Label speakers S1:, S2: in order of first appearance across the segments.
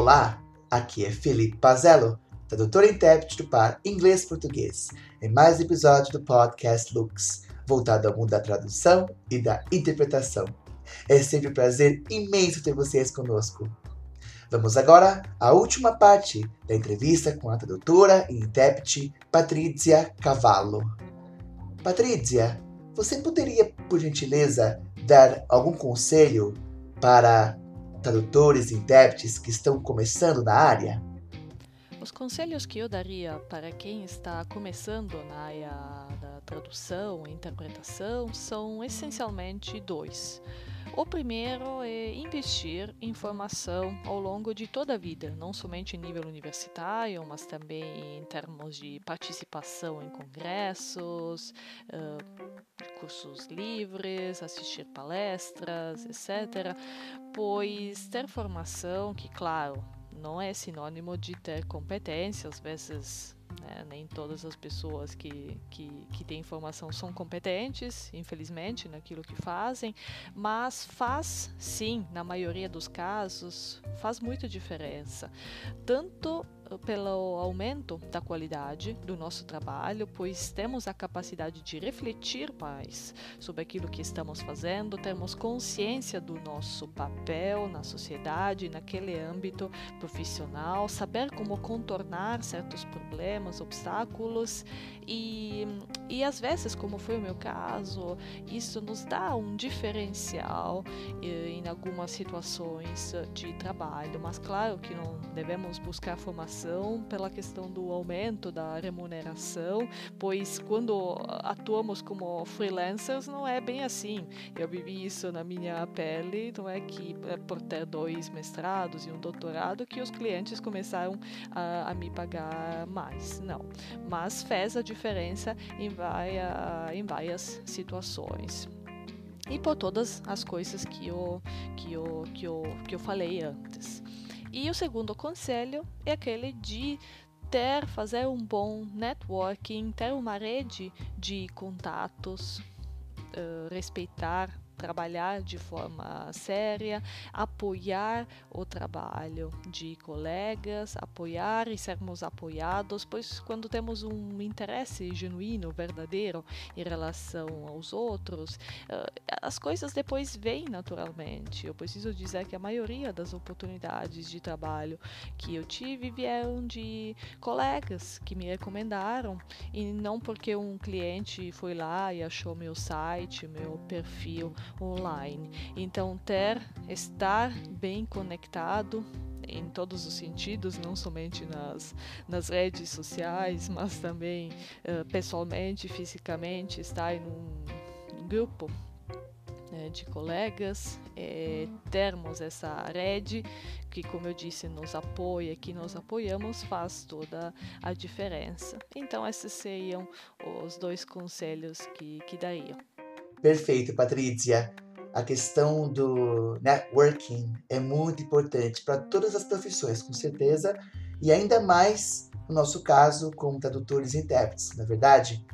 S1: Olá, aqui é Felipe Pazello, tradutor e intérprete do par inglês-português, em mais um episódio do podcast Lux, voltado ao mundo da tradução e da interpretação. É sempre um prazer imenso ter vocês conosco. Vamos agora à última parte da entrevista com a tradutora e intérprete Patrícia Cavallo. Patrícia, você poderia, por gentileza, dar algum conselho para tradutores e intérpretes que estão começando na área?
S2: Os conselhos que eu daria para quem está começando na área da tradução e interpretação são essencialmente dois. O primeiro é investir em formação ao longo de toda a vida, não somente em nível universitário, mas também em termos de participação em congressos, cursos livres, assistir palestras, etc. Pois ter formação, que claro, não é sinônimo de ter competência, às vezes né? Nem todas as pessoas que, que, que têm informação são competentes, infelizmente, naquilo que fazem, mas faz sim, na maioria dos casos, faz muita diferença. Tanto pelo aumento da qualidade do nosso trabalho, pois temos a capacidade de refletir mais sobre aquilo que estamos fazendo, temos consciência do nosso papel na sociedade, naquele âmbito profissional, saber como contornar certos problemas, obstáculos e, e às vezes, como foi o meu caso, isso nos dá um diferencial eh, em algumas situações de trabalho, mas claro que não devemos buscar formação pela questão do aumento da remuneração, pois quando atuamos como freelancers não é bem assim. Eu vivi isso na minha pele, não é que é por ter dois mestrados e um doutorado que os clientes começaram a, a me pagar mais, não. Mas fez a diferença em em várias situações e por todas as coisas que eu, que eu, que eu, que eu falei antes. E o segundo conselho é aquele de ter, fazer um bom networking, ter uma rede de contatos, uh, respeitar trabalhar de forma séria, apoiar o trabalho de colegas, apoiar e sermos apoiados, pois quando temos um interesse genuíno, verdadeiro em relação aos outros, eh, as coisas depois vêm naturalmente. Eu preciso dizer que a maioria das oportunidades de trabalho que eu tive vieram de colegas que me recomendaram e não porque um cliente foi lá e achou meu site, meu perfil online. Então, ter, estar bem conectado em todos os sentidos, não somente nas, nas redes sociais, mas também uh, pessoalmente, fisicamente, estar em um grupo né, de colegas, é, termos essa rede que, como eu disse, nos apoia, que nos apoiamos, faz toda a diferença. Então, esses seriam os dois conselhos que, que daria.
S1: Perfeito, Patrícia. A questão do networking é muito importante para todas as profissões, com certeza, e ainda mais no nosso caso como tradutores e intérpretes, na é verdade.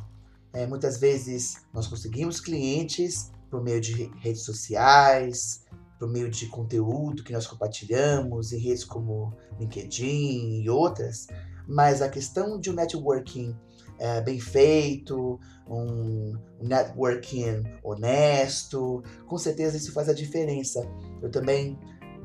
S1: É, muitas vezes nós conseguimos clientes por meio de redes sociais, por meio de conteúdo que nós compartilhamos em redes como LinkedIn e outras, mas a questão de um networking é, bem feito, um networking honesto, com certeza isso faz a diferença. Eu também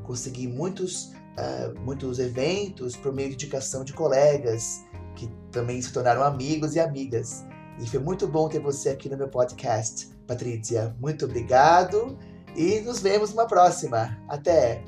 S1: consegui muitos, uh, muitos eventos por meio de indicação de colegas que também se tornaram amigos e amigas. E foi muito bom ter você aqui no meu podcast, Patrícia. Muito obrigado e nos vemos numa próxima. Até!